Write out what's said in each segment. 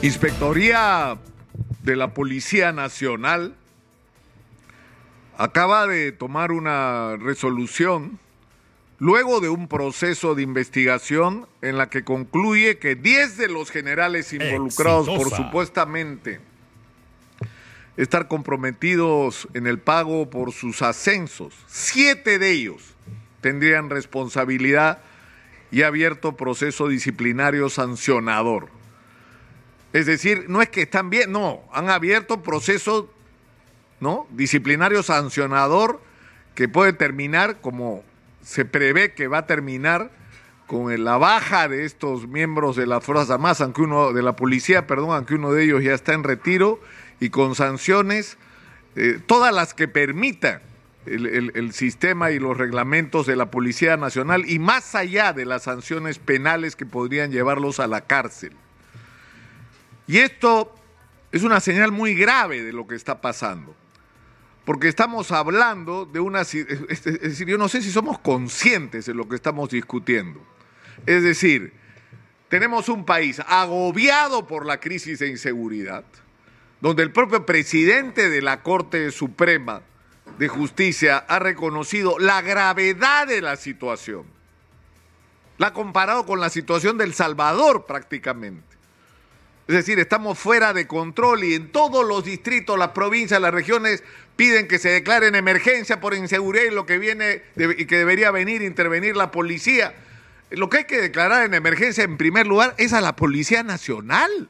Inspectoría de la Policía Nacional acaba de tomar una resolución luego de un proceso de investigación en la que concluye que 10 de los generales involucrados por supuestamente estar comprometidos en el pago por sus ascensos, siete de ellos tendrían responsabilidad y abierto proceso disciplinario sancionador. Es decir, no es que están bien, no, han abierto proceso ¿no? disciplinario sancionador que puede terminar como se prevé que va a terminar con la baja de estos miembros de las Fuerzas Armadas, aunque uno de la policía, perdón, aunque uno de ellos ya está en retiro y con sanciones, eh, todas las que permitan el, sistema y los reglamentos de la Policía Nacional y más allá de las sanciones penales que podrían llevarlos a la cárcel. Y esto es una señal muy grave de lo que está pasando, porque estamos hablando de una... Es decir, yo no sé si somos conscientes de lo que estamos discutiendo. Es decir, tenemos un país agobiado por la crisis de inseguridad, donde el propio presidente de la Corte Suprema de Justicia ha reconocido la gravedad de la situación. La ha comparado con la situación del Salvador prácticamente. Es decir, estamos fuera de control y en todos los distritos, las provincias, las regiones piden que se declaren emergencia por inseguridad y lo que viene y que debería venir intervenir la policía. Lo que hay que declarar en emergencia en primer lugar es a la Policía Nacional.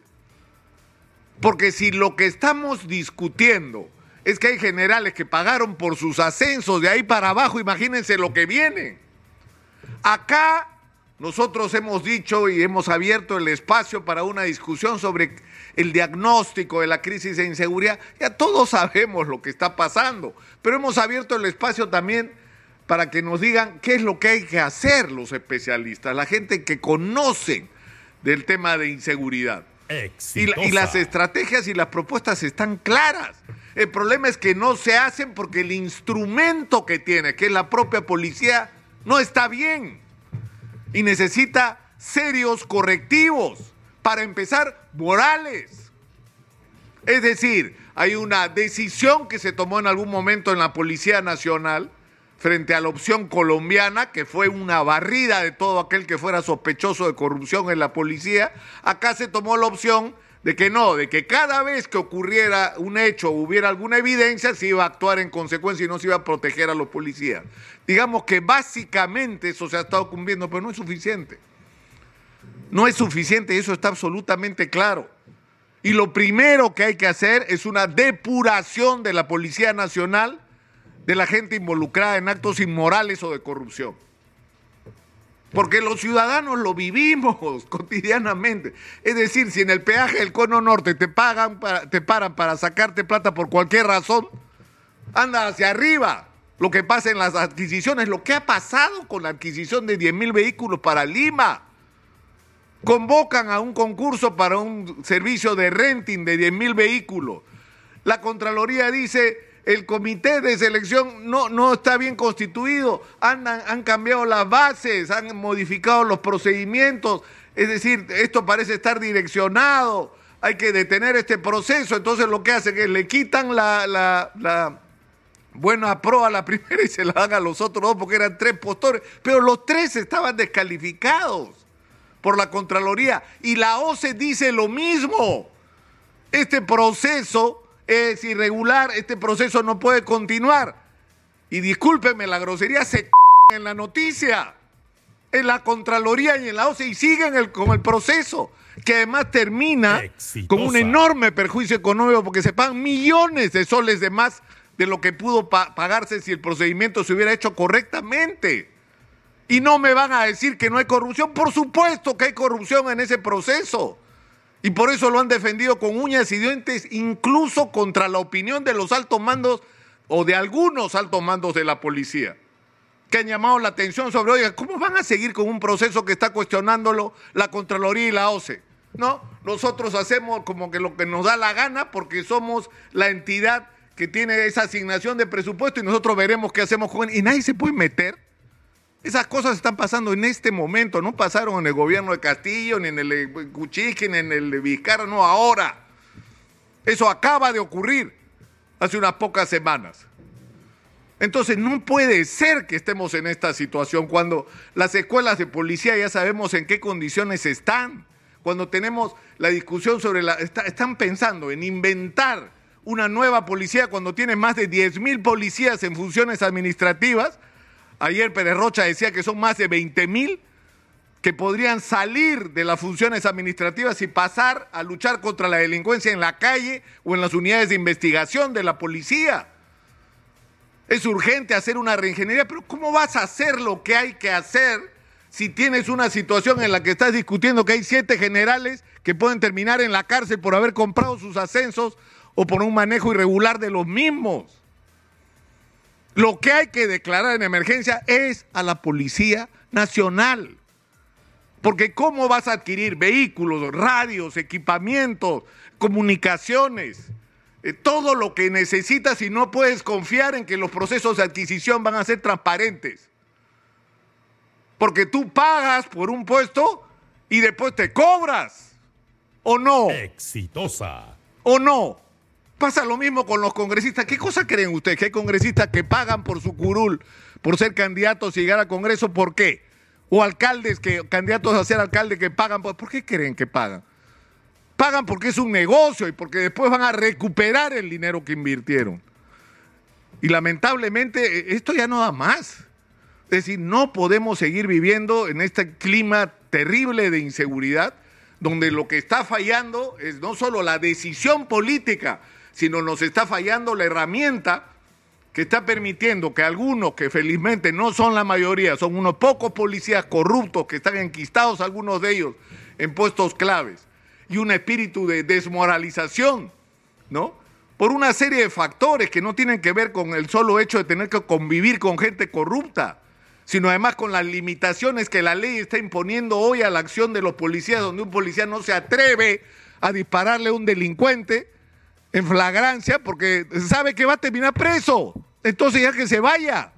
Porque si lo que estamos discutiendo es que hay generales que pagaron por sus ascensos de ahí para abajo, imagínense lo que viene. Acá nosotros hemos dicho y hemos abierto el espacio para una discusión sobre el diagnóstico de la crisis de inseguridad. Ya todos sabemos lo que está pasando, pero hemos abierto el espacio también para que nos digan qué es lo que hay que hacer los especialistas, la gente que conoce del tema de inseguridad. Y, y, las estrategias y las propuestas están claras. El problema es que no se hacen porque el instrumento que tiene, que es la propia policía, no está bien y necesita serios correctivos. Para empezar, morales. Es decir, hay una decisión que se tomó en algún momento en la Policía Nacional frente a la opción colombiana, que fue una barrida de todo aquel que fuera sospechoso de corrupción en la policía. Acá se tomó la opción de que no, de que cada vez que ocurriera un hecho o hubiera alguna evidencia, se iba a actuar en consecuencia y no se iba a proteger a los policías. Digamos que básicamente eso se ha estado cumpliendo, pero no es suficiente. No es suficiente eso está absolutamente claro. Y lo primero que hay que hacer es una depuración de la Policía Nacional de la gente involucrada en actos inmorales o de corrupción. Porque los ciudadanos lo vivimos cotidianamente. Es decir, si en el peaje del cono norte te pagan te paran para sacarte plata por cualquier razón, anda hacia arriba. Lo que pasa en las adquisiciones, lo que ha pasado con la adquisición de 10 mil vehículos para Lima. Convocan a un concurso para un servicio de renting de 10 mil vehículos. La Contraloría dice, el comité de selección no, no está bien constituido, han, han cambiado las bases, han modificado los procedimientos, es decir, esto parece estar direccionado, hay que detener este proceso, entonces lo que hacen es le quitan la, la, buena pro a la primera y se la dan a los otros dos porque eran tres postores, pero los tres estaban descalificados por la Contraloría. Y la OCE dice lo mismo. Este proceso es irregular, este proceso no puede continuar. Y discúlpeme, la grosería se en la noticia, en la Contraloría y en la OCE y siguen el, con el proceso, que además termina con un enorme perjuicio económico porque se pagan millones de soles de más de lo que pudo pagarse si el procedimiento se hubiera hecho correctamente. Y no me van a decir que no hay corrupción. Por supuesto que hay corrupción en ese proceso. Y por eso lo han defendido con uñas y dientes, incluso contra la opinión de los altos mandos o de algunos altos mandos de la policía, que han llamado la atención sobre, oiga, ¿cómo van a seguir con un proceso que está cuestionándolo la Contraloría y la OCE? No, nosotros hacemos como que lo que nos da la gana porque somos la entidad que tiene esa asignación de presupuesto y nosotros veremos qué hacemos con él. Y nadie se puede meter. Esas cosas están pasando en este momento, no pasaron en el gobierno de Castillo, ni en el de Cuchique, ni en el de Vizcarra, no, ahora. Eso acaba de ocurrir hace unas pocas semanas. Entonces no puede ser que estemos en esta situación cuando las escuelas de policía ya sabemos en qué condiciones están, cuando tenemos la discusión sobre la... están pensando en inventar una nueva policía cuando tiene más de 10 mil policías en funciones administrativas. Ayer Pérez Rocha decía que son más de 20 mil que podrían salir de las funciones administrativas y pasar a luchar contra la delincuencia en la calle o en las unidades de investigación de la policía. Es urgente hacer una reingeniería, pero ¿cómo vas a hacer lo que hay que hacer si tienes una situación en la que estás discutiendo que hay siete generales que pueden terminar en la cárcel por haber comprado sus ascensos o por un manejo irregular de los mismos? Lo que hay que declarar en emergencia es a la Policía Nacional. Porque ¿cómo vas a adquirir vehículos, radios, equipamientos, comunicaciones? Eh, todo lo que necesitas y no puedes confiar en que los procesos de adquisición van a ser transparentes. Porque tú pagas por un puesto y después te cobras. ¿O no? Exitosa. ¿O no? Pasa lo mismo con los congresistas. ¿Qué cosa creen ustedes? Que hay congresistas que pagan por su curul, por ser candidatos y llegar a Congreso. ¿Por qué? O alcaldes que, candidatos a ser alcalde que pagan. ¿Por, ¿por qué creen que pagan? Pagan porque es un negocio y porque después van a recuperar el dinero que invirtieron. Y lamentablemente eh, esto ya no da más. Es decir, no podemos seguir viviendo en este clima terrible de inseguridad, donde lo que está fallando es no solo la decisión política, sino nos está fallando la herramienta que está permitiendo que algunos, que felizmente no son la mayoría, son unos pocos policías corruptos que están enquistados, algunos de ellos, en puestos claves, y un espíritu de desmoralización, ¿no? Por una serie de factores que no tienen que ver con el solo hecho de tener que convivir con gente corrupta, sino además con las limitaciones que la ley está imponiendo hoy a la acción de los policías, donde un policía no se atreve a dispararle a un delincuente en flagrancia porque sabe que va a terminar preso. Entonces ya que se vaya.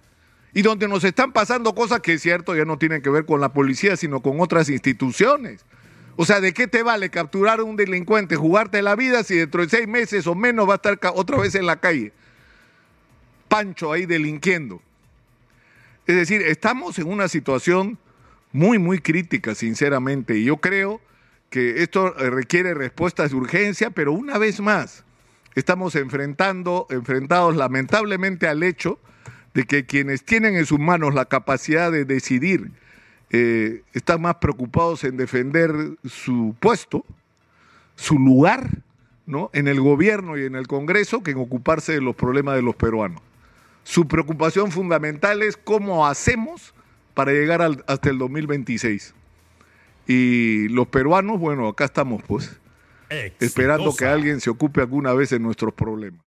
Y donde nos están pasando cosas que es cierto ya no tienen que ver con la policía, sino con otras instituciones. O sea, ¿de qué te vale capturar a un delincuente, jugarte la vida si dentro de seis meses o menos va a estar otra vez en la calle? Pancho ahí delinquiendo. Es decir, estamos en una situación muy, muy crítica, sinceramente. Y yo creo que esto eh, requiere respuestas de urgencia, pero una vez más, estamos enfrentando, enfrentados lamentablemente al hecho de que quienes tienen en sus manos la capacidad de decidir eh, están más preocupados en defender su puesto, su lugar, ¿no? En el gobierno y en el Congreso que en ocuparse de los problemas de los peruanos. Su preocupación fundamental es cómo hacemos para llegar hasta el 2026. Y los peruanos, bueno, acá estamos pues, esperando que alguien se ocupe alguna vez de nuestros problemas.